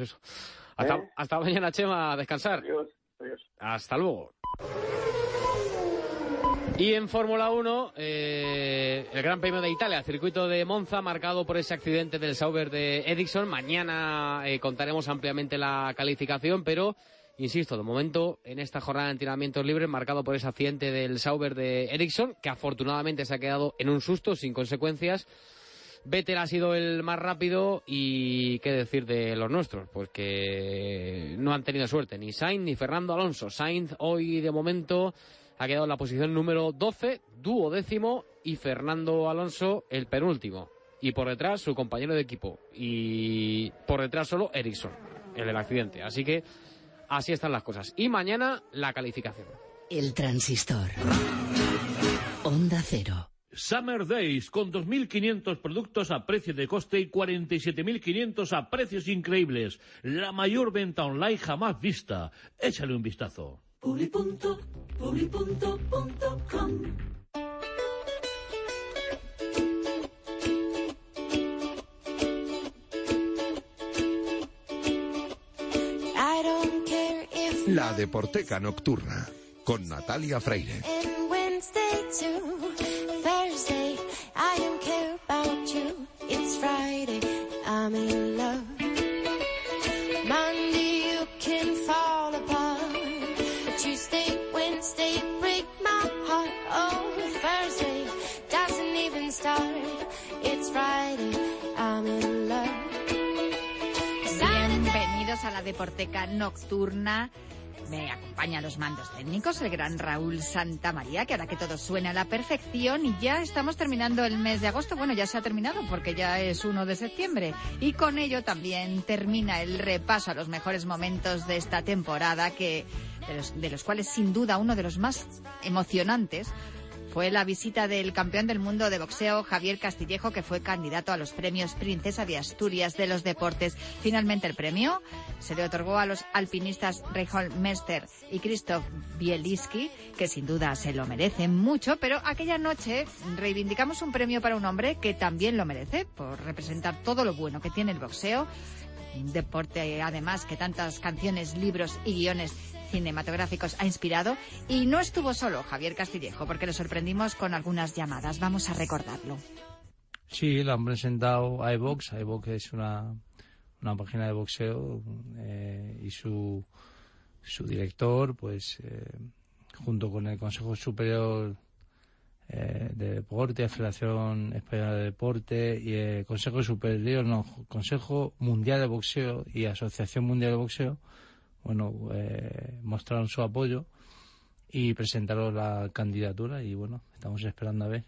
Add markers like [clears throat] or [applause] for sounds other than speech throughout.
pues eso. Hasta, ¿Eh? hasta mañana, Chema, a descansar. Adiós, adiós. Hasta luego. Y en Fórmula 1, eh, el Gran Premio de Italia, circuito de Monza, marcado por ese accidente del Sauber de Ericsson. Mañana eh, contaremos ampliamente la calificación, pero, insisto, de momento, en esta jornada de entrenamientos libres, marcado por ese accidente del Sauber de Ericsson, que afortunadamente se ha quedado en un susto, sin consecuencias. Vettel ha sido el más rápido y qué decir de los nuestros, pues que no han tenido suerte, ni Sainz ni Fernando Alonso. Sainz hoy de momento ha quedado en la posición número 12, duodécimo, y Fernando Alonso el penúltimo. Y por detrás su compañero de equipo. Y por detrás solo Ericsson, el del accidente. Así que así están las cosas. Y mañana la calificación. El transistor. Onda cero. Summer Days con 2.500 productos a precio de coste y 47.500 a precios increíbles. La mayor venta online jamás vista. Échale un vistazo. Publipunto, punto com. La Deporteca Nocturna con Natalia Freire. Bienvenidos a la Deporteca Nocturna. Me acompaña a los mandos técnicos el gran Raúl Santamaría, que hará que todo suene a la perfección y ya estamos terminando el mes de agosto. Bueno, ya se ha terminado porque ya es 1 de septiembre. Y con ello también termina el repaso a los mejores momentos de esta temporada, que de los, de los cuales sin duda uno de los más emocionantes fue la visita del campeón del mundo de boxeo Javier Castillejo, que fue candidato a los premios Princesa de Asturias de los Deportes. Finalmente el premio se le otorgó a los alpinistas Reinhold Mester y Christoph Bieliski, que sin duda se lo merecen mucho, pero aquella noche reivindicamos un premio para un hombre que también lo merece por representar todo lo bueno que tiene el boxeo. Un deporte, además, que tantas canciones, libros y guiones cinematográficos ha inspirado. Y no estuvo solo Javier Castillejo, porque lo sorprendimos con algunas llamadas. Vamos a recordarlo. Sí, lo han presentado a iVox. iVox es una, una página de boxeo eh, y su, su director, pues, eh, junto con el Consejo Superior eh, de Deporte, Federación Española de Deporte y el Consejo Superior, no, Consejo Mundial de Boxeo y Asociación Mundial de Boxeo, bueno, eh, mostraron su apoyo y presentaron la candidatura y bueno, estamos esperando a ver.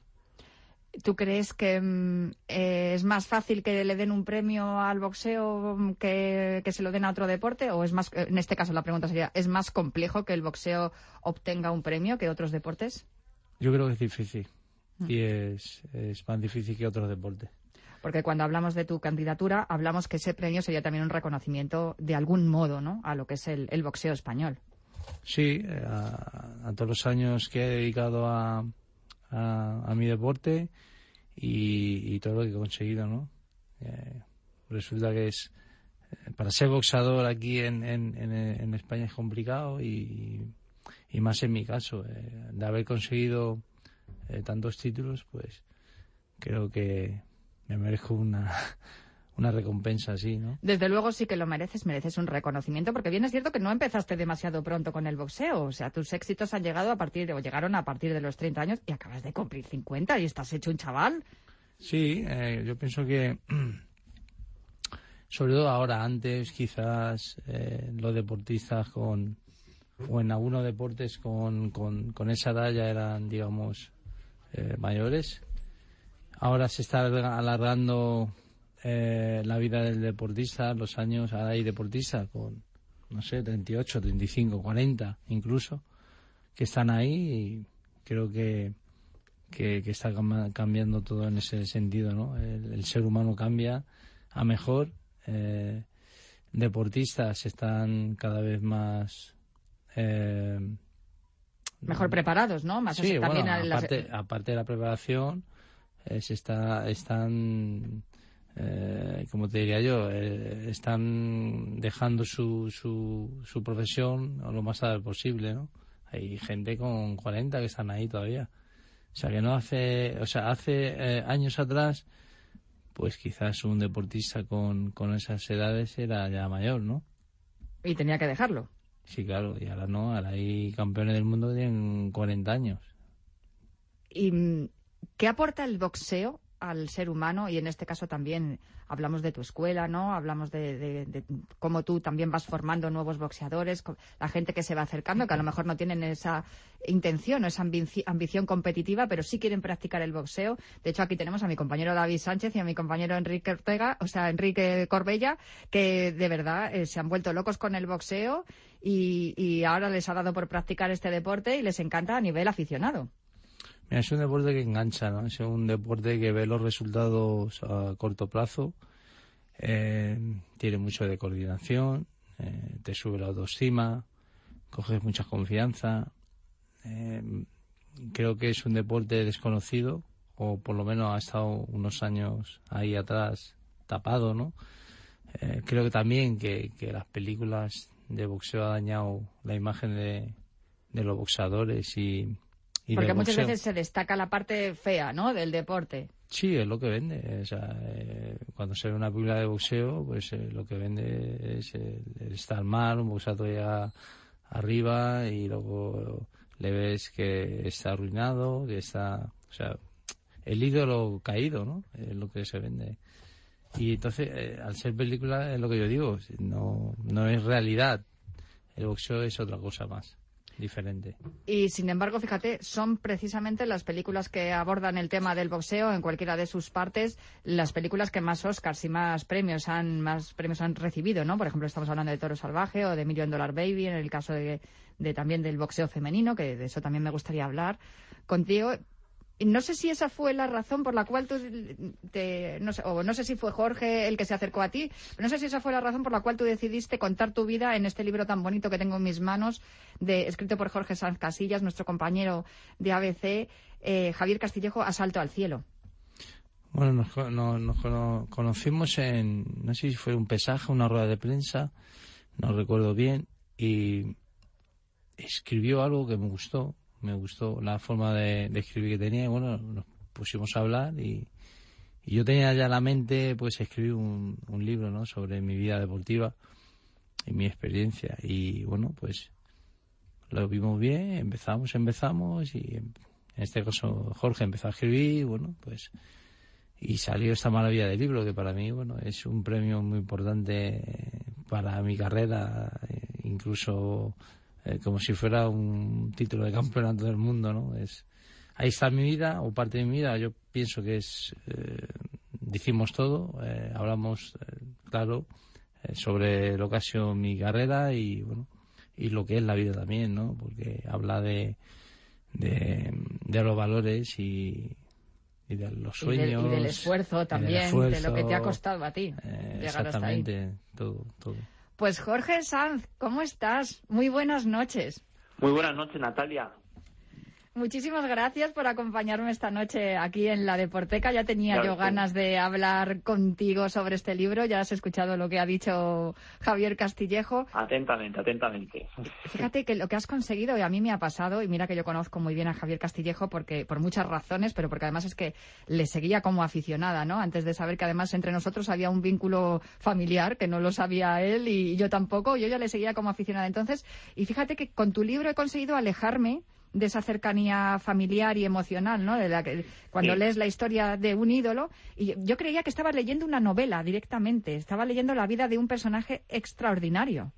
¿Tú crees que mm, eh, es más fácil que le den un premio al boxeo mm, que, que se lo den a otro deporte? ¿O es más, en este caso la pregunta sería, ¿es más complejo que el boxeo obtenga un premio que otros deportes? Yo creo que es difícil y es, es más difícil que otros deportes. Porque cuando hablamos de tu candidatura, hablamos que ese premio sería también un reconocimiento de algún modo, ¿no? A lo que es el, boxeo español. Sí, eh, a, todos los años que he dedicado a, mi deporte y, todo lo que he conseguido, ¿no? Eh, resulta que es eh, para ser boxador aquí en, España es complicado y, más en mi caso eh, de haber conseguido tantos títulos, pues creo que me merezco una [laughs] una recompensa así, ¿no? Desde luego sí que lo mereces, mereces un reconocimiento, porque bien es cierto que no empezaste demasiado pronto con el boxeo, o sea, tus éxitos han llegado a partir de, o llegaron a partir de los 30 años y acabas de cumplir 50 y estás hecho un chaval. Sí, eh, yo pienso que [clears throat] sobre todo ahora, antes quizás eh, los deportistas con o en algunos deportes con, con, con esa edad ya eran, digamos, eh, mayores. Ahora se está alarga- alargando eh, la vida del deportista, los años, ahora hay deportistas con, no sé, 38, 35, 40 incluso, que están ahí y creo que, que, que está cam- cambiando todo en ese sentido, ¿no? El, el ser humano cambia a mejor, eh, deportistas están cada vez más... eh, Mejor preparados, ¿no? Más sí, también bueno, las- aparte de la preparación, eh, se está, están eh, como te diría yo, eh, están dejando su, su, su profesión lo más tarde posible, ¿no? Hay gente con 40 que están ahí todavía. O sea, que no hace, o sea, hace eh, años atrás, pues quizás un deportista con, con esas edades era ya mayor, ¿no? Y tenía que dejarlo. Sí, claro, y ahora no, ahora hay campeones del mundo que tienen 40 años. ¿Y qué aporta el boxeo al ser humano? Y en este caso también hablamos de tu escuela, ¿no? Hablamos de, cómo tú también vas formando nuevos boxeadores, la gente que se va acercando, que a lo mejor no tienen esa intención o esa ambici- ambición competitiva, pero sí quieren practicar el boxeo. De hecho, aquí tenemos a mi compañero David Sánchez y a mi compañero Enrique Ortega, o sea, Enrique Corbella, que de verdad eh, se han vuelto locos con el boxeo y, y ahora les ha dado por practicar este deporte y les encanta a nivel aficionado. Es un deporte que engancha, ¿no? Es un deporte que ve los resultados a corto plazo, eh, tiene mucho de coordinación, eh, te sube la autoestima, coges mucha confianza. eh, creo que es un deporte desconocido, o por lo menos ha estado unos años ahí atrás tapado, ¿no? Creo que también que, que las películas de boxeo ha dañado la imagen de, de los boxeadores y, y Porque muchas veces se destaca la parte fea, ¿no? Del deporte. Sí, es lo que vende. O sea, eh, cuando se ve una película de boxeo, pues eh, lo que vende es el, el estar mal, un boxeador llega arriba y luego le ves que está arruinado, que está... O sea, el ídolo caído, ¿no? Es lo que se vende. Y entonces, eh, al ser película, es lo que yo digo, no, no es realidad. El boxeo es otra cosa más, diferente. Y sin embargo, fíjate, son precisamente las películas que abordan el tema del boxeo en cualquiera de sus partes, las películas que más Oscars y más premios han, más premios han recibido, ¿no? Por ejemplo, estamos hablando de Toro Salvaje o de Million Dollar Baby, en el caso de, de también del boxeo femenino, que de eso también me gustaría hablar contigo. No sé si esa fue la razón por la cual tú o no sé si fue Jorge el que se acercó a ti, pero no sé si esa fue la razón por la cual tú decidiste contar tu vida en este libro tan bonito que tengo en mis manos, de, escrito por Jorge Sanz Casillas, nuestro compañero de ABC, eh, Javier Castillejo, Asalto al cielo. Bueno, nos, nos cono- conocimos en, no sé si fue un pesaje, una rueda de prensa, no recuerdo bien, y escribió algo que me gustó, me gustó la forma de, escribir que tenía, y bueno, nos pusimos a hablar y, yo tenía ya la mente, pues, escribir un, libro, ¿no?, sobre mi vida deportiva y mi experiencia, y bueno, pues, lo vimos bien, empezamos, empezamos, y en este caso Jorge empezó a escribir, bueno, pues y salió esta maravilla de libro que para mí bueno es un premio muy importante para mi carrera eh, incluso eh, como si fuera un título de campeonato del mundo no es ahí está mi vida o parte de mi vida yo pienso que es eh, decimos todo eh, hablamos eh, claro sobre lo que ha sido mi carrera y bueno y lo que es la vida también no porque habla de de, de los valores y, y de los Y del- sueños y del esfuerzo y del también, de lo que te ha costado a ti eh, llegar hasta ahí. exactamente todo todo Pues Jorge Sanz, ¿cómo estás? Muy buenas noches. Muy buenas noches, Natalia. Muchísimas gracias por acompañarme esta noche aquí en la Deporteca. Ya tenía Claro yo ganas de hablar contigo sobre este libro. Ya has escuchado lo que ha dicho Javier Castillejo. Atentamente, atentamente. Fíjate que lo que has conseguido, y a mí me ha pasado, y mira que yo conozco muy bien a Javier Castillejo porque por muchas razones, pero porque además es que le seguía como aficionada, ¿no? Antes de saber que además entre nosotros había un vínculo familiar, que no lo sabía él y yo tampoco, yo ya le seguía como aficionada. Entonces, y fíjate que con tu libro he conseguido alejarme de esa cercanía familiar y emocional, ¿no? De la que, cuando Sí. lees la historia de un ídolo, y yo, creía que estaba leyendo una novela directamente, estaba leyendo la vida de un personaje extraordinario.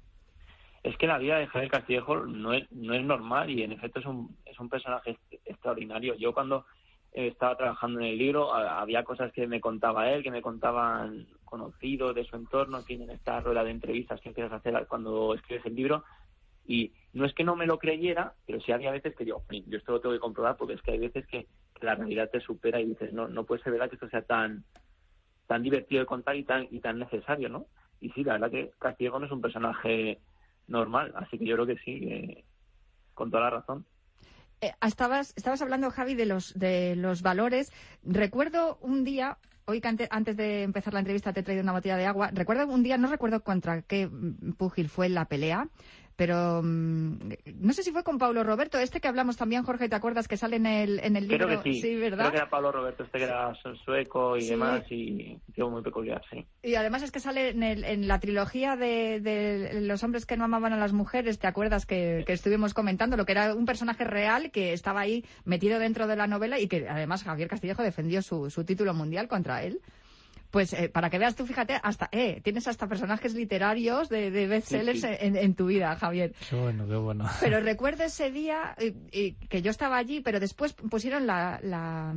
Es que la vida de Javier Castillejo no es, no es normal y en efecto es un, es un personaje extraordinario. Yo cuando eh, estaba trabajando en el libro había cosas que me contaba él, que me contaban conocidos de su entorno, en fin, en esta rueda de entrevistas que empiezas a hacer cuando escribes el libro. Y no es que no me lo creyera, pero sí había veces que "Jolín, yo esto lo tengo que comprobar porque es que hay veces que, la realidad te supera y dices, no, no puede ser verdad que esto sea tan, tan divertido de contar y tan, y tan necesario, ¿no? Y sí, la verdad que Castillejo no es un personaje normal, así que yo creo que sí, que con toda la razón. Eh, estabas, estabas hablando, Javi, de los, de los valores. Recuerdo un día hoy que ante- antes de empezar la entrevista te he traído una botella de agua. Recuerdo un día, no recuerdo contra qué mm, púgil fue la pelea, pero mm, no sé si fue con Paulo Roberto, este que hablamos también, Jorge, ¿te acuerdas que sale en el, en el libro? Creo que sí. ¿verdad? Creo que era Pablo Roberto, este que era su- sueco y Sí. demás, y tío muy peculiar, sí. Y además es que sale en, el- en la trilogía de, de los hombres que no amaban a las mujeres, ¿te acuerdas que, que estuvimos comentando? Lo que era un personaje real que estaba ahí metido dentro de la novela y que además Javier Castillejo defendió su, su título mundial contra él. Pues eh, para que veas tú, fíjate, hasta eh, tienes hasta personajes literarios de, de bestsellers Sí, sí. En, en tu vida, Javier. Qué bueno, qué bueno. Pero [laughs] recuerdo ese día eh, eh, que yo estaba allí, pero después pusieron la, la-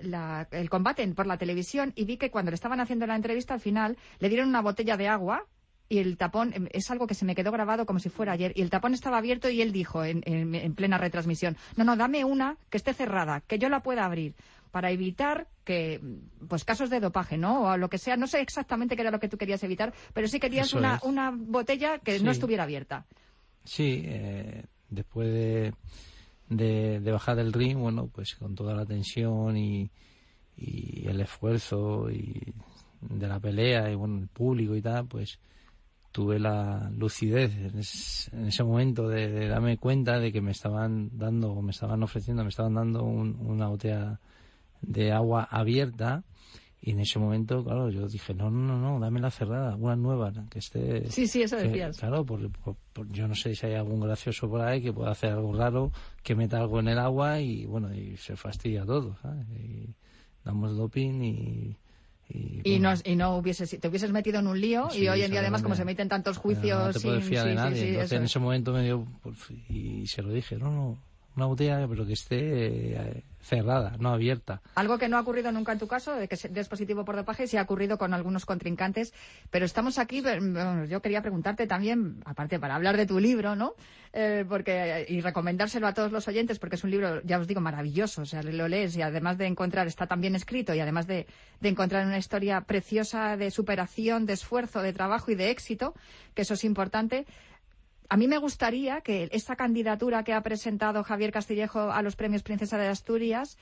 la- el combate en- por la televisión y vi que cuando le estaban haciendo la entrevista al final le dieron una botella de agua y el tapón em, es algo que se me quedó grabado como si fuera ayer y el tapón estaba abierto y él dijo en, en- en plena retransmisión no no dame una que esté cerrada que yo la pueda abrir para evitar que pues casos de dopaje no o lo que sea. No sé exactamente qué era lo que tú querías evitar pero sí querías Eso una, es. una botella que no estuviera abierta. Sí, eh, después de, de, de bajar del ring, bueno, pues con toda la tensión y, y el esfuerzo y de la pelea y bueno, el público y tal, pues tuve la lucidez en, es- en ese momento de, de darme cuenta de que me estaban dando, o me estaban ofreciendo, me estaban dando un- una botella de agua abierta y en ese momento, claro, yo dije, no, no, no, no, dame la cerrada, una nueva, que esté... Sí, sí, eso que- decías. claro, por, por- por- yo no sé si hay algún gracioso por ahí que pueda hacer algo raro, que meta algo en el agua y bueno, y se fastidia todo, ¿sabes? Y damos doping y... Y, y, bueno, no, y no hubieses, te hubieses metido en un lío Sí, y hoy en día además como se meten tantos juicios no te puedes sin- fiar de sí, nadie. sí, Entonces en es. ese momento me dio por- y se lo dije, no, no, una botella pero que esté eh, cerrada, no abierta. Algo que no ha ocurrido nunca en tu caso, de que des positivo por dopaje, sí ha ocurrido con algunos contrincantes. Pero estamos aquí, bueno, yo quería preguntarte también, aparte para hablar de tu libro, ¿no? Eh, porque Y recomendárselo a todos los oyentes, porque es un libro, ya os digo, maravilloso. O sea, lo lees y además de encontrar, está tan bien escrito y además de, de encontrar una historia preciosa de superación, de esfuerzo, de trabajo y de éxito, que eso es importante. A mí me gustaría que esta candidatura que ha presentado Javier Castillejo a los premios Princesa de Asturias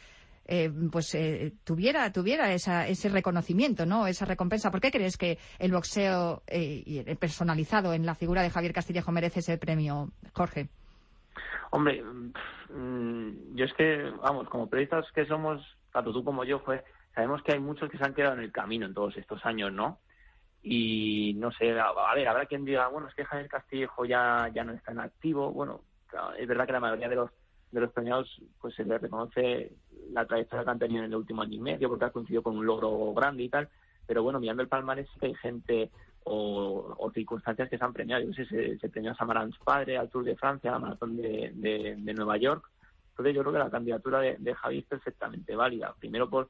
eh, pues eh, tuviera tuviera esa, ese reconocimiento, ¿no? Esa recompensa. ¿Por qué crees que el boxeo eh, personalizado en la figura de Javier Castillejo merece ese premio, Jorge? Hombre, mm, yo es que, vamos, como periodistas que somos, tanto tú como yo, pues, sabemos que hay muchos que se han quedado en el camino en todos estos años, ¿no? Y no sé, a, ver, habrá quien diga, bueno, es que Javier Castillejo ya, ya no está en activo. Bueno, es verdad que la mayoría de los de los premiados pues se les reconoce la trayectoria que han tenido en el último año y medio porque ha coincidido con un logro grande y tal pero bueno mirando el palmarés que hay gente o, circunstancias que se han premiado. Yo sé, se, se premió a Samarans padre al Tour de Francia a la maratón de, de, de Nueva York. Entonces yo creo que la candidatura de, de Javi es perfectamente válida. Primero por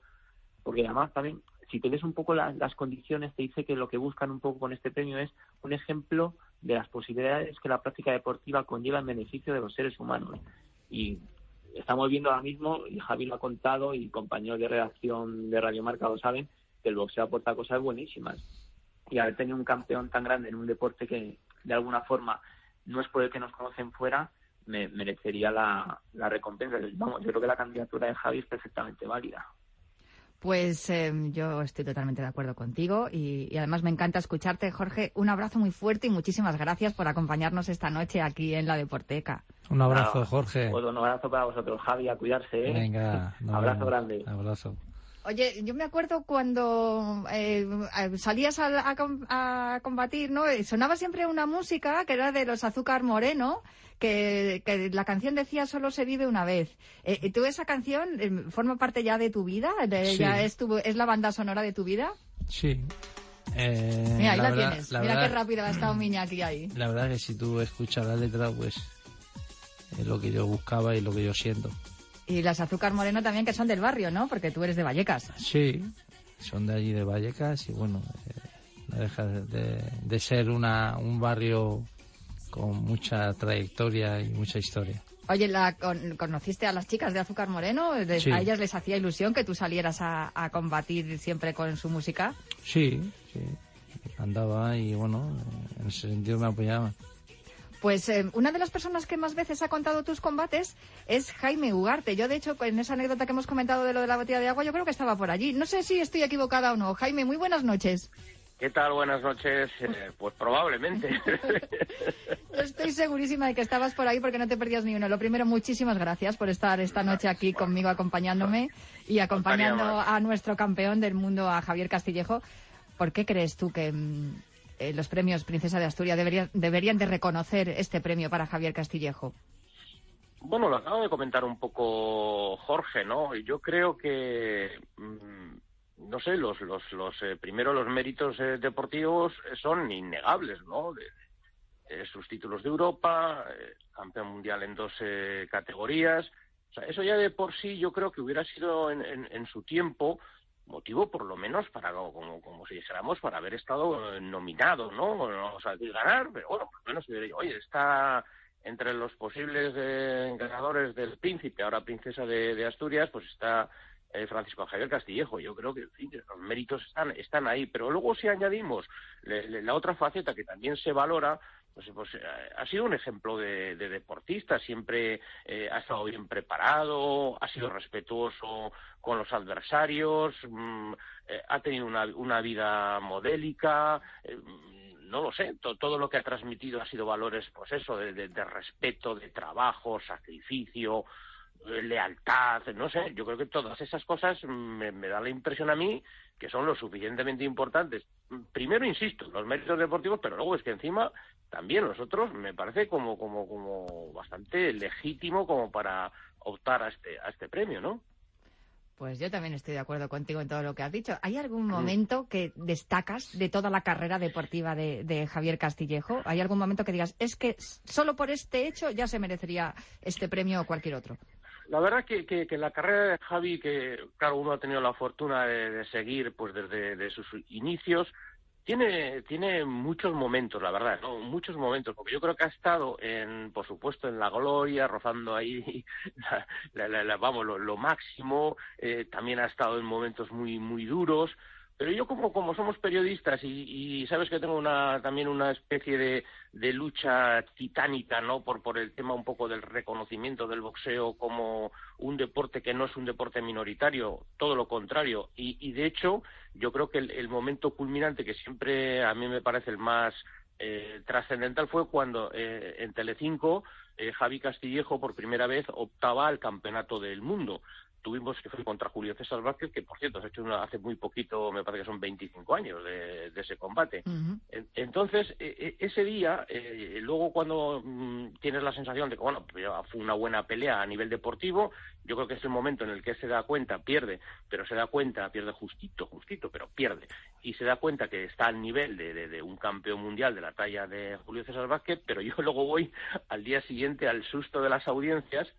porque además también si te ves un poco la- las condiciones te dice que lo que buscan un poco con este premio es un ejemplo de las posibilidades que la práctica deportiva conlleva en beneficio de los seres humanos y estamos viendo ahora mismo, y Javi lo ha contado, y compañeros de redacción de Radio Marca lo saben, que el boxeo aporta cosas buenísimas. Y haber tenido un campeón tan grande en un deporte que, de alguna forma, no es por el que nos conocen fuera, me merecería la, la recompensa. Vamos, yo creo que la candidatura de Javi es perfectamente válida. Pues eh, yo estoy totalmente de acuerdo contigo y, y además me encanta escucharte, Jorge. Un abrazo muy fuerte y muchísimas gracias por acompañarnos esta noche aquí en la Deporteca. Un abrazo, Jorge. Pues un abrazo para vosotros, Javi, a cuidarse. ¿eh? Venga, [laughs] nos abrazo vemos. grande. Abrazo. Oye, yo me acuerdo cuando eh, eh, salías a, a a combatir, ¿no? Eh, Sonaba siempre una música que era de los Azúcar Moreno, que, que la canción decía solo se vive una vez. Eh, eh, ¿Tú esa canción eh, forma parte ya de tu vida? De- Sí. ¿Ya es, tu- es la banda sonora de tu vida? Sí. Eh, Mira, ahí la, verdad- tienes. la Mira verdad- qué rápido ha estado Miñaki ahí. La verdad que si tú escuchas la letra, pues es lo que yo buscaba y lo que yo siento. Y las Azúcar Moreno también, que son del barrio, ¿no? Porque tú eres de Vallecas. Sí, son de allí de Vallecas y bueno, eh, no deja de, de ser una, un barrio con mucha trayectoria y mucha historia. Oye, la, con- ¿conociste a las chicas de Azúcar Moreno? Sí. ¿A ellas les hacía ilusión que tú salieras a, a combatir siempre con su música? Sí, sí, andaba y bueno, en ese sentido me apoyaba. Pues eh, una de las personas que más veces ha contado tus combates es Jaime Ugarte. Yo, de hecho, en esa anécdota que hemos comentado de lo de la botella de agua, yo creo que estaba por allí. No sé si estoy equivocada o no. Jaime, muy buenas noches. ¿Qué tal? Buenas noches. Eh, pues probablemente. [laughs] Estoy segurísima de que estabas por ahí porque no te perdías ni uno. Lo primero, muchísimas gracias por estar esta noche aquí conmigo acompañándome y acompañando a nuestro campeón del mundo, a Javier Castillejo. ¿Por qué crees tú que mm, eh, los premios Princesa de Asturias debería- deberían de reconocer este premio para Javier Castillejo? Bueno, lo acabo de comentar un poco Jorge, ¿no? Yo creo que, mm, no sé, los, los, los eh, primero los méritos eh, deportivos eh, son innegables, ¿no? De- sus títulos de Europa, eh, campeón mundial en dos categorías. Eso ya de por sí yo creo que hubiera sido en- en su tiempo motivo por lo menos para, como, como si dijéramos, para haber estado eh, nominado, ¿no? O sea, de ganar, pero bueno, por lo menos oye, está entre los posibles eh, ganadores del príncipe, ahora princesa de, Asturias, pues está eh, Francisco Javier Castillejo. Yo creo que en fin, los méritos están, están ahí, pero luego si añadimos le- la otra faceta que también se valora, pues, pues eh, ha sido un ejemplo de, de deportista, siempre eh, ha estado bien preparado, ha sido respetuoso con los adversarios, mm, eh, ha tenido una, una vida modélica, eh, no lo sé, to- todo lo que ha transmitido ha sido valores, pues eso, de, de- de respeto, de trabajo, sacrificio, lealtad, no sé, yo creo que todas esas cosas mm, me, me da la impresión a mí que son lo suficientemente importantes. Mm, Primero, insisto, los méritos deportivos, pero luego es que encima también los otros me parece como, como, como bastante legítimo como para optar a este, a este premio, ¿no? Pues yo también estoy de acuerdo contigo en todo lo que has dicho. ¿Hay Mm. algún momento que destacas de toda la carrera deportiva de, de Javier Castillejo? ¿Hay algún momento que digas, es que solo por este hecho ya se merecería este premio o cualquier otro? La verdad que, que, que la carrera de Javi, que claro, uno ha tenido la fortuna de, de seguir pues desde de sus inicios, tiene, tiene muchos momentos, la verdad, ¿no? Muchos momentos, porque yo creo que ha estado, en, por supuesto, en la gloria, rozando ahí, [laughs] la, la- la- vamos, lo, lo máximo, eh, también ha estado en momentos muy, muy duros, pero yo como, como somos periodistas y, y sabes que tengo una, también una especie de, lucha titánica, ¿no? Por, por el tema un poco del reconocimiento del boxeo como un deporte que no es un deporte minoritario, todo lo contrario. Y, y de hecho, yo creo que el, el momento culminante que siempre a mí me parece el más eh, trascendental fue cuando eh, en Telecinco eh, Javi Castillejo por primera vez optaba al campeonato del mundo. Tuvimos que fue contra Julio César Vázquez, que por cierto se ha hecho una- hace muy poquito, me parece que son 25 años de, de ese combate. En- Entonces, eh, eh, ese día, eh, luego cuando mm, tienes la sensación de que, bueno, pues fue una buena pelea a nivel deportivo, yo creo que es el momento en el que se da cuenta, pierde, pero se da cuenta, pierde justito, justito, pero pierde, y se da cuenta que está al nivel de, de- de un campeón mundial de la talla de Julio César Vázquez, pero yo [laughs] luego voy al día siguiente al susto de las audiencias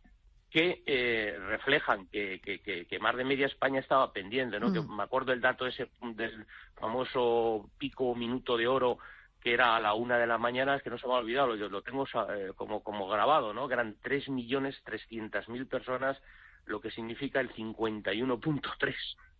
que eh, reflejan que, que, que, que más de media España estaba pendiente, ¿no? Mm. Que me acuerdo el dato ese del famoso pico minuto de oro que era a la una de la mañana, es que no se me ha olvidado, lo, lo tengo eh, como, como grabado, ¿no? Que eran tres millones trescientas mil personas, lo que significa el 51.3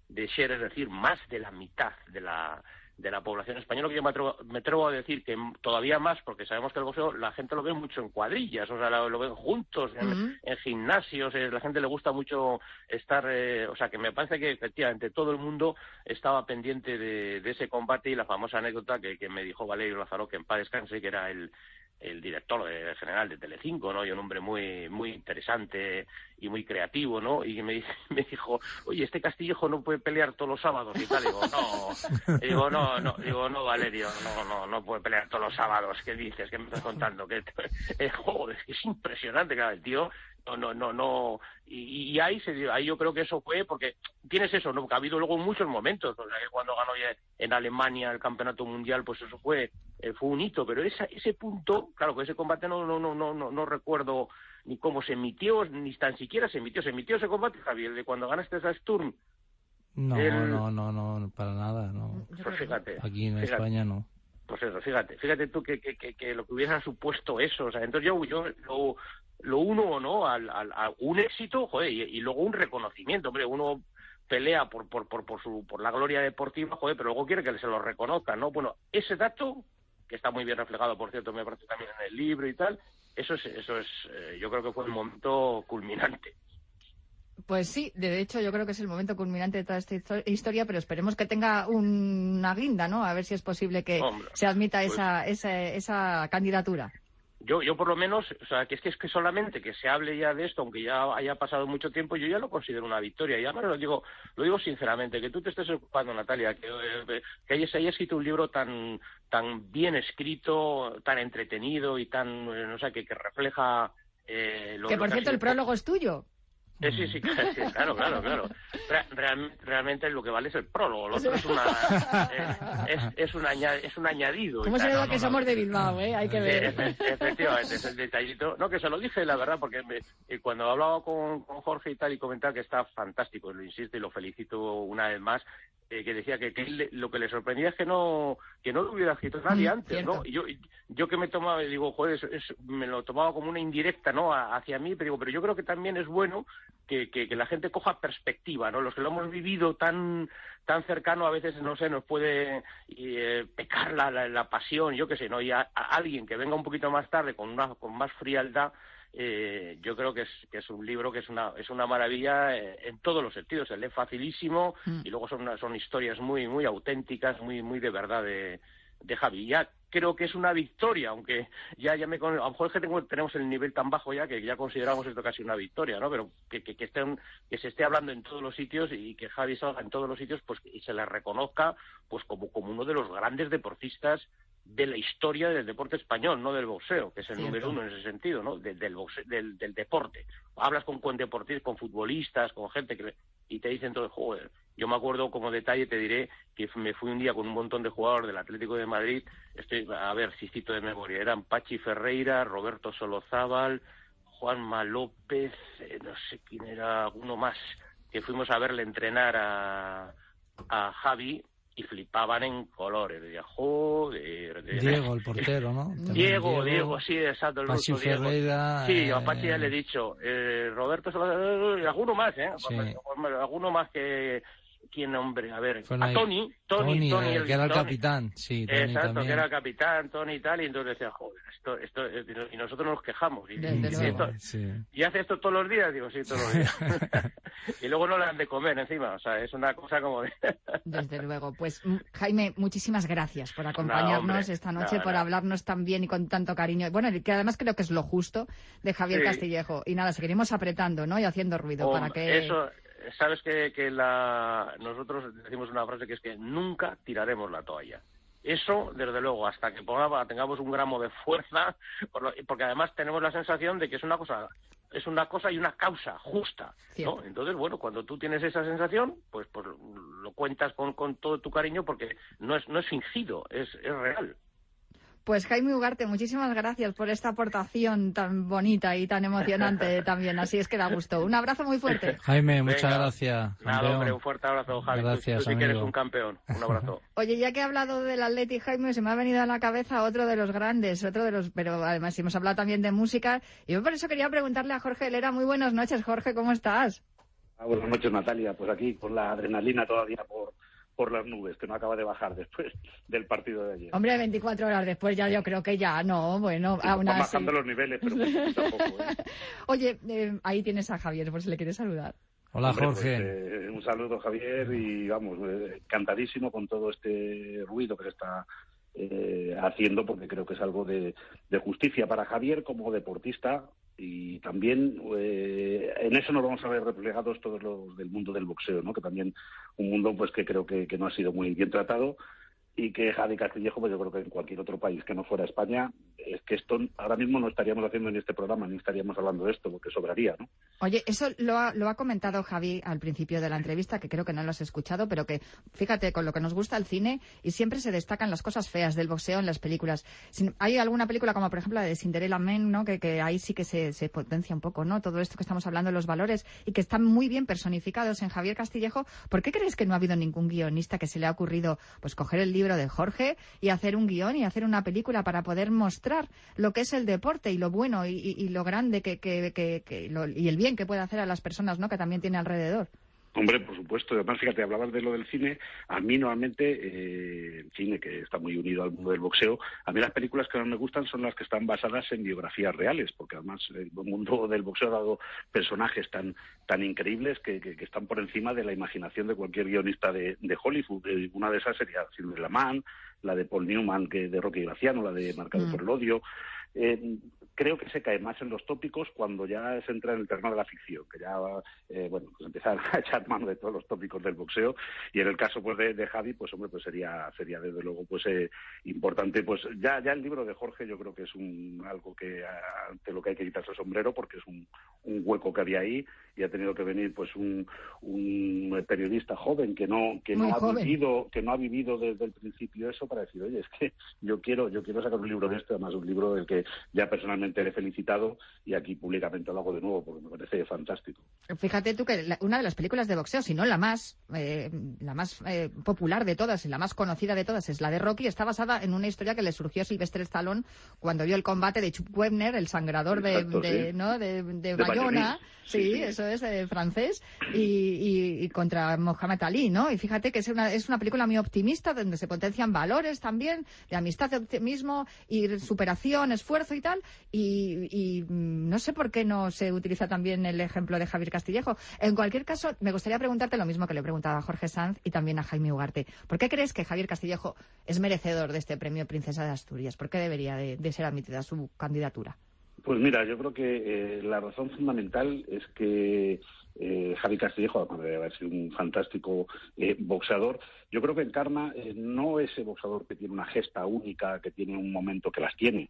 de share, es decir, más de la mitad de la de la población española, que yo me atrevo, me atrevo a decir que todavía más, porque sabemos que el boxeo la gente lo ve mucho en cuadrillas, o sea, lo, lo ven juntos, en, gimnasios, eh, la gente le gusta mucho estar, eh, o sea, que me parece que efectivamente todo el mundo estaba pendiente de, de ese combate y la famosa anécdota que, que me dijo Valerio Lázaro, que en paz descanse, que era el, el director de- general de Telecinco, ¿no? Y un hombre muy muy interesante y muy creativo, ¿no? Y me, [laughs] me dijo, oye, este Castillejo no puede pelear todos los sábados y tal. Digo, no, [laughs] digo, no, no, digo, no, Valerio, no, no, no puede pelear todos los sábados. ¿Qué dices? ¿Qué me estás contando? Que es [laughs] que es impresionante, claro, el tío no, no, no, no. Y, y ahí, se, dio- ahí yo creo que eso fue porque tienes eso, ¿no? Que ha habido luego muchos momentos, o sea, que cuando ganó ya en Alemania el campeonato mundial, pues eso fue, eh, fue un hito, pero esa, ese punto, claro, que ese combate no, no, no, no, no, no recuerdo ni cómo se emitió, ni tan siquiera se emitió, se emitió ese combate, Javier, de cuando ganaste esa Sturm, No, El- no, no, no, para nada, no. pues fíjate. Aquí en fíjate. España no. Pues eso, fíjate, fíjate tú que, que, que, lo que hubiera supuesto eso, o sea, entonces yo, yo lo, lo uno, ¿no? Al, al, a un éxito, joder, y, y luego un reconocimiento, hombre, uno pelea por, por, por, por, su, por la gloria deportiva, joder, pero luego quiere que se lo reconozcan, ¿no? Bueno, ese dato que está muy bien reflejado, por cierto, me parece también en el libro y tal. Eso es, eso es, eh, yo creo que fue el momento culminante. Pues sí, de hecho yo creo que es el momento culminante de toda esta histo- historia, pero esperemos que tenga una guinda, ¿no? A ver si es posible que Hombre, se admita pues- esa, esa, esa candidatura. Yo, yo por lo menos, o sea, que es que es que solamente que se hable ya de esto, aunque ya haya pasado mucho tiempo, yo ya lo considero una victoria. Y además lo digo, lo digo sinceramente, que tú te estés ocupando, Natalia, que, eh, que hayas, haya escrito un libro tan, tan bien escrito, tan entretenido y tan, eh, no sé, que, que refleja eh, lo que por cierto, el prólogo es tuyo. Eh, sí, sí, sí, claro, claro, claro. Re- real- realmente lo que vale es el prólogo, lo otro es, una, eh, es, es, un, aña- es un añadido. ¿Cómo se nota no, que no, somos de Bilbao, eh? Hay que ver. efe- efectivamente, es el detallito. No, que se lo dije, la verdad, porque me- cuando hablaba con, con Jorge y tal, y comentaba que está fantástico, lo insisto y lo felicito una vez más, eh, que decía que, que él le- lo que le sorprendía es que no que no lo hubiera escrito nadie Mm, antes, ¿no? Y yo, yo que me tomaba, digo, joder, es- es- me lo tomaba como una indirecta, ¿no? A- hacia mí, pero digo, pero yo creo que también es bueno que, que, que la gente coja perspectiva, ¿no? Los que lo hemos vivido tan tan cercano a veces, no sé, nos puede eh, pecar la, la, la pasión, yo qué sé, ¿no? Y a, a alguien que venga un poquito más tarde con, una, con más frialdad, eh, yo creo que es, que es un libro que es una, es una maravilla eh, en todos los sentidos. Se lee facilísimo Mm. y luego son, una- son historias muy, muy auténticas, muy, muy de verdad de, de Javi. Ya creo que es una victoria, aunque ya, ya me, a lo mejor es que tengo- tenemos el nivel tan bajo ya que ya consideramos esto casi una victoria, ¿no? Pero que, que, que, estén- que se esté hablando en todos los sitios y que Javi salga en todos los sitios, pues y se le reconozca pues como, como uno de los grandes deportistas de la historia del deporte español, no del boxeo, que es el Cierto. número uno en ese sentido, ¿no? De- del, boxe- del, del deporte. Hablas con, con deportistas, con futbolistas, con gente que y te dicen todo, joder, yo me acuerdo como detalle, te diré que me fui un día con un montón de jugadores del Atlético de Madrid, estoy, a ver si cito de memoria, eran Pachi Ferreira, Roberto Solozábal, Juanma López, eh, no sé quién era, uno más, que fuimos a verle entrenar a, a Javi y flipaban en colores. Decía, joder. Diego, el portero, ¿no? [laughs] También Diego, Diego, sí, exacto, el Pachi ruso Diego. Ferreira, Sí, a eh, Pachi ya le he dicho. Eh, Roberto y alguno más, ¿eh? Sí. Alguno más que... ¿Quién, hombre? A ver, Fue a Tony, Tony, Tony, Tony, eh, que era el Tony. capitán, sí, Tony Exacto, también. que era el capitán, Tony y tal, y entonces decía, joder, esto, esto, y nosotros nos quejamos. Y, Desde y luego. esto- Sí. ¿Y hace esto todos los días? Digo, sí, todos los días. [laughs] [laughs] y luego no le dan de comer encima, o sea, es una cosa como de... [laughs] Desde luego. Pues Jaime, muchísimas gracias por acompañarnos hombre, esta noche, no, por no. hablarnos tan bien y con tanto cariño. Bueno, que además creo que es lo justo de Javier Sí. Castillejo. Y nada, seguiremos apretando, ¿no? Y haciendo ruido para que... Eso, sabes que, que la, nosotros decimos una frase que es que nunca tiraremos la toalla. Eso, desde luego, hasta que tengamos un gramo de fuerza, porque además tenemos la sensación de que es una cosa es una cosa y una causa justa, ¿no? Entonces, bueno, cuando tú tienes esa sensación, pues, pues lo cuentas con, con todo tu cariño porque no es, no es fingido, es, es real. Pues Jaime Ugarte, muchísimas gracias por esta aportación tan bonita y tan emocionante [laughs] también. Así es que da gusto. Un abrazo muy fuerte. [laughs] Jaime, muchas Venga. gracias. Nada, campeón. hombre, un fuerte abrazo, Javi. Tú- Gracias, tú sí que eres un campeón. Un abrazo. [laughs] Oye, ya que he hablado del Atleti Jaime, se me ha venido a la cabeza otro de los grandes, otro de los, pero además si hemos hablado también de música, y yo por eso quería preguntarle a Jorge Helera, muy buenas noches, Jorge, ¿cómo estás? Ah, buenas noches, Natalia. Pues aquí con la adrenalina todavía por, por las nubes, que no acaba de bajar después [laughs] del partido de ayer. Hombre, 24 horas después ya yo creo que ya, no, bueno, Sí, aún así. bajando los niveles, pero pues, [laughs] tampoco, ¿eh? Oye, eh, ahí tienes a Javier, por si le quieres saludar. Hola, Hombre, pues, Jorge. eh, un saludo, Javier, y vamos, eh, encantadísimo con todo este ruido que se está eh, haciendo, porque creo que es algo de, de justicia para Javier como deportista y también eh, en eso nos vamos a ver replegados todos los del mundo del boxeo, ¿no? Que también un mundo pues que creo que no ha sido muy bien tratado y que Javi Castillejo, pues yo creo que en cualquier otro país que no fuera España, es que esto ahora mismo no estaríamos haciendo en este programa, ni estaríamos hablando de esto, porque sobraría, ¿no? Oye, eso lo ha, lo ha comentado Javi al principio de la entrevista, que creo que no lo has escuchado, pero que fíjate, con lo que nos gusta el cine, y siempre se destacan las cosas feas del boxeo en las películas. Hay alguna película, como por ejemplo la de Cinderella Man, ¿no? que, que ahí sí que se, se potencia un poco, ¿no? Todo esto que estamos hablando, los valores, y que están muy bien personificados en Javier Castillejo. ¿Por qué crees que no ha habido ningún guionista que se le ha ocurrido pues coger el libro de Jorge y hacer un guion y hacer una película para poder mostrar lo que es el deporte y lo bueno y, lo grande que- que- que- lo- y el bien que puede hacer a las personas, ¿no? Que también tiene alrededor. Hombre, por supuesto. Además, fíjate, hablabas de lo del cine. A mí, normalmente, eh, el cine, que está muy unido al mundo del boxeo, a mí las películas que más me gustan son las que están basadas en biografías reales, porque además el mundo del boxeo ha dado personajes tan, tan increíbles que, que- que están por encima de la imaginación de cualquier guionista de, de Hollywood. Una de esas sería Silver Man, la de Paul Newman, que de Rocky Graciano, la de Marcado Mm. por el Odio. Eh, creo que se cae más en los tópicos cuando ya se entra en el terreno de la ficción, que ya, eh, bueno, pues empiezan [laughs] a echar mano de todos los tópicos del boxeo. Y en el caso pues de, de Javi, pues hombre, pues sería, sería desde luego pues eh, importante. Pues ya, ya el libro de Jorge yo creo que es un algo que ante lo que hay que quitarse el sombrero porque es un, un hueco que había ahí y ha tenido que venir pues un, un periodista joven que no que Muy no ha joven. vivido que no ha vivido desde el principio eso para decir oye es que yo quiero yo quiero sacar un libro de esto además un libro del que ya personalmente le he felicitado y aquí públicamente lo hago de nuevo porque me parece fantástico Fíjate tú que la- una de las películas de boxeo, si no la más, eh, la más eh, popular de todas y la más conocida de todas es la de Rocky, está basada en una historia que le surgió a Sylvester Stallone cuando vio el combate de Chuck Webner, el sangrador de, Exacto, de, sí. ¿no? de, de Bayona, Sí, sí. eso eh, francés, y, y- contra Mohamed Ali, ¿no? Y fíjate que es una, es una película muy optimista donde se potencian valores también de amistad, de optimismo y superación, esfuerzo y tal, y, mm, no sé por qué no se utiliza también el ejemplo de Javier Castillejo. En cualquier caso, me gustaría preguntarte lo mismo que le he preguntado a Jorge Sanz y también a Jaime Ugarte. ¿Por qué crees que Javier Castillejo es merecedor de este premio Princesa de Asturias? ¿Por qué debería de, de ser admitida su candidatura? Pues mira, yo creo que eh, la razón fundamental es que eh, Javi Castillejo, además de haber sido un fantástico eh, boxeador, yo creo que encarna eh, no ese boxeador que tiene una gesta única, que tiene un momento que las tiene,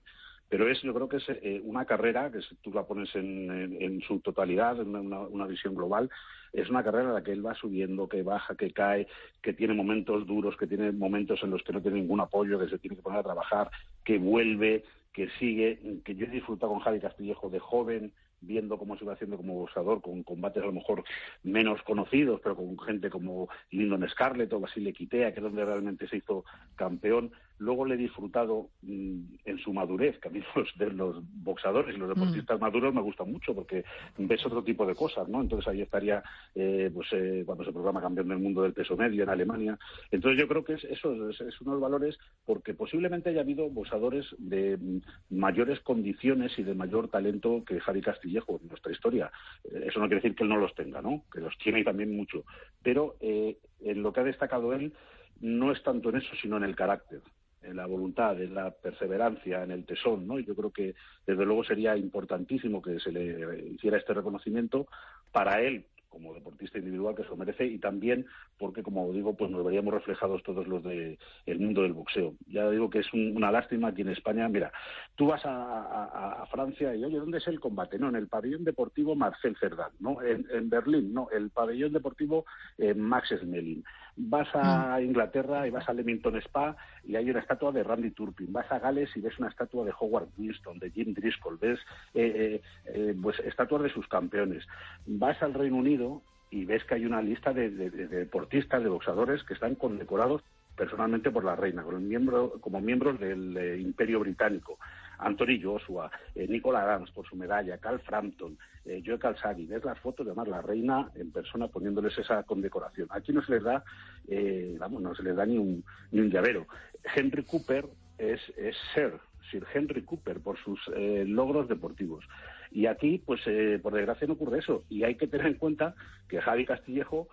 pero es, yo creo que es eh, una carrera que si tú la pones en, en- su totalidad, en una visión global, es una carrera en la que él va subiendo, que baja, que cae, que tiene momentos duros, que tiene momentos en los que no tiene ningún apoyo, que se tiene que poner a trabajar, que vuelve, que sigue, que yo he disfrutado con Javi Castillejo de joven, viendo cómo se iba haciendo como boxeador, con combates a lo mejor menos conocidos, pero con gente como Lyndon Scarlett o Basile Quitea, que es donde realmente se hizo campeón. Luego le he disfrutado mm, en su madurez, que a mí [laughs] los, de los boxadores y los deportistas maduros me gustan mucho porque ves otro tipo de cosas, ¿no? Entonces ahí estaría, eh, pues eh, cuando se programa campeón del mundo del peso medio en Alemania. Entonces yo creo que es, eso es, es uno de los valores porque posiblemente haya habido boxadores de mm, mayores condiciones y de mayor talento que Javi Castillejo en nuestra historia. Eh, Eso no quiere decir que él no los tenga, ¿no? Que los tiene y también mucho. Pero eh, en lo que ha destacado él no es tanto en eso, sino en el carácter en la voluntad, en la perseverancia, en el tesón, ¿no? Y yo creo que desde luego sería importantísimo que se le hiciera este reconocimiento para él como deportista individual que se lo merece y también porque como digo pues nos veríamos reflejados todos los de el mundo del boxeo. Ya digo que es un- una lástima aquí en España. Mira tú vas a, a- a Francia y oye dónde es el combate no en el pabellón deportivo Marcel Cerdán no en, en Berlín no el pabellón deportivo eh, Max Schmeling. Vas a Inglaterra y vas a Leamington Spa y hay una estatua de Randy Turpin. Vas a Gales y ves una estatua de Howard Winston de Jim Driscoll. Ves eh, eh, eh, pues estatuas de sus campeones. Vas al Reino Unido y ves que hay una lista de, de- de deportistas, de boxadores que están condecorados personalmente por la reina, miembro, como miembros del eh, Imperio Británico. Anthony Joshua, eh, Nicola Adams por su medalla, Carl Frampton, eh, Joe Calzaghe. Ves las fotos, además la reina en persona poniéndoles esa condecoración. Aquí no se les da, eh, vamos, no se les da ni un, ni un llavero. Henry Cooper es, es Sir, Sir Henry Cooper, por sus logros deportivos. Y aquí, pues, eh, por desgracia no ocurre eso. Y hay que tener en cuenta que Javi Castillejo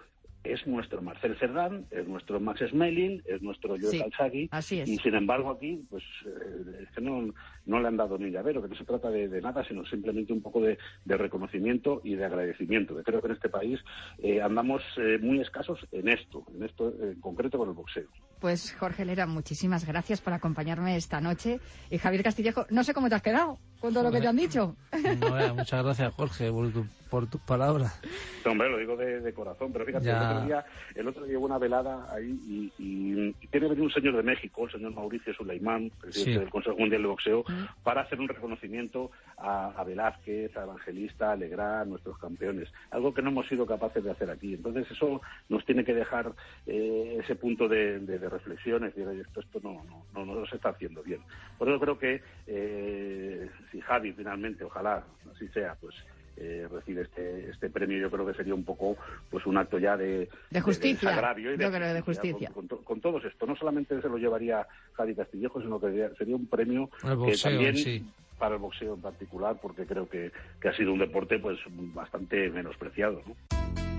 es nuestro Marcel Cerdán, es nuestro Max Smelling, es nuestro Joe Sí, así es. Y sin embargo aquí, pues, eh, es que no, no le han dado ni llavero, que no se trata de, de nada, sino simplemente un poco de, de reconocimiento y de agradecimiento. Que creo que en este país eh, andamos eh, muy escasos en esto, en esto en concreto con el boxeo. Pues Jorge Lera, muchísimas gracias por acompañarme esta noche. Y Javier Castillejo, no sé cómo te has quedado con todo lo que te han dicho. No, vea, muchas gracias, Jorge, por, tu- por tus palabras. No, hombre, lo digo de, de corazón, pero fíjate, Ya. el otro día, el otro día hubo una velada ahí y, y, y tiene que venir un señor de México, el señor Mauricio Suleimán, presidente Sí. del Consejo Mundial de Boxeo, para hacer un reconocimiento a, a Velázquez, a Evangelista, a Legrand, a nuestros campeones, algo que no hemos sido capaces de hacer aquí. Entonces eso nos tiene que dejar eh, ese punto de, de- de reflexión, es decir, oye, esto, esto no, no, no, no se está haciendo bien. Por eso creo que eh, si Javi finalmente, ojalá así sea, pues eh, recibe este, este premio, yo creo que sería un poco pues un acto ya de, De justicia, desagravio y yo creo, de justicia. Con, con con todos esto. No solamente se lo llevaría Javi Castillejo, sino que sería- un premio que también sí. para el boxeo en particular, porque creo que, que ha sido un deporte pues bastante menospreciado. ¿no?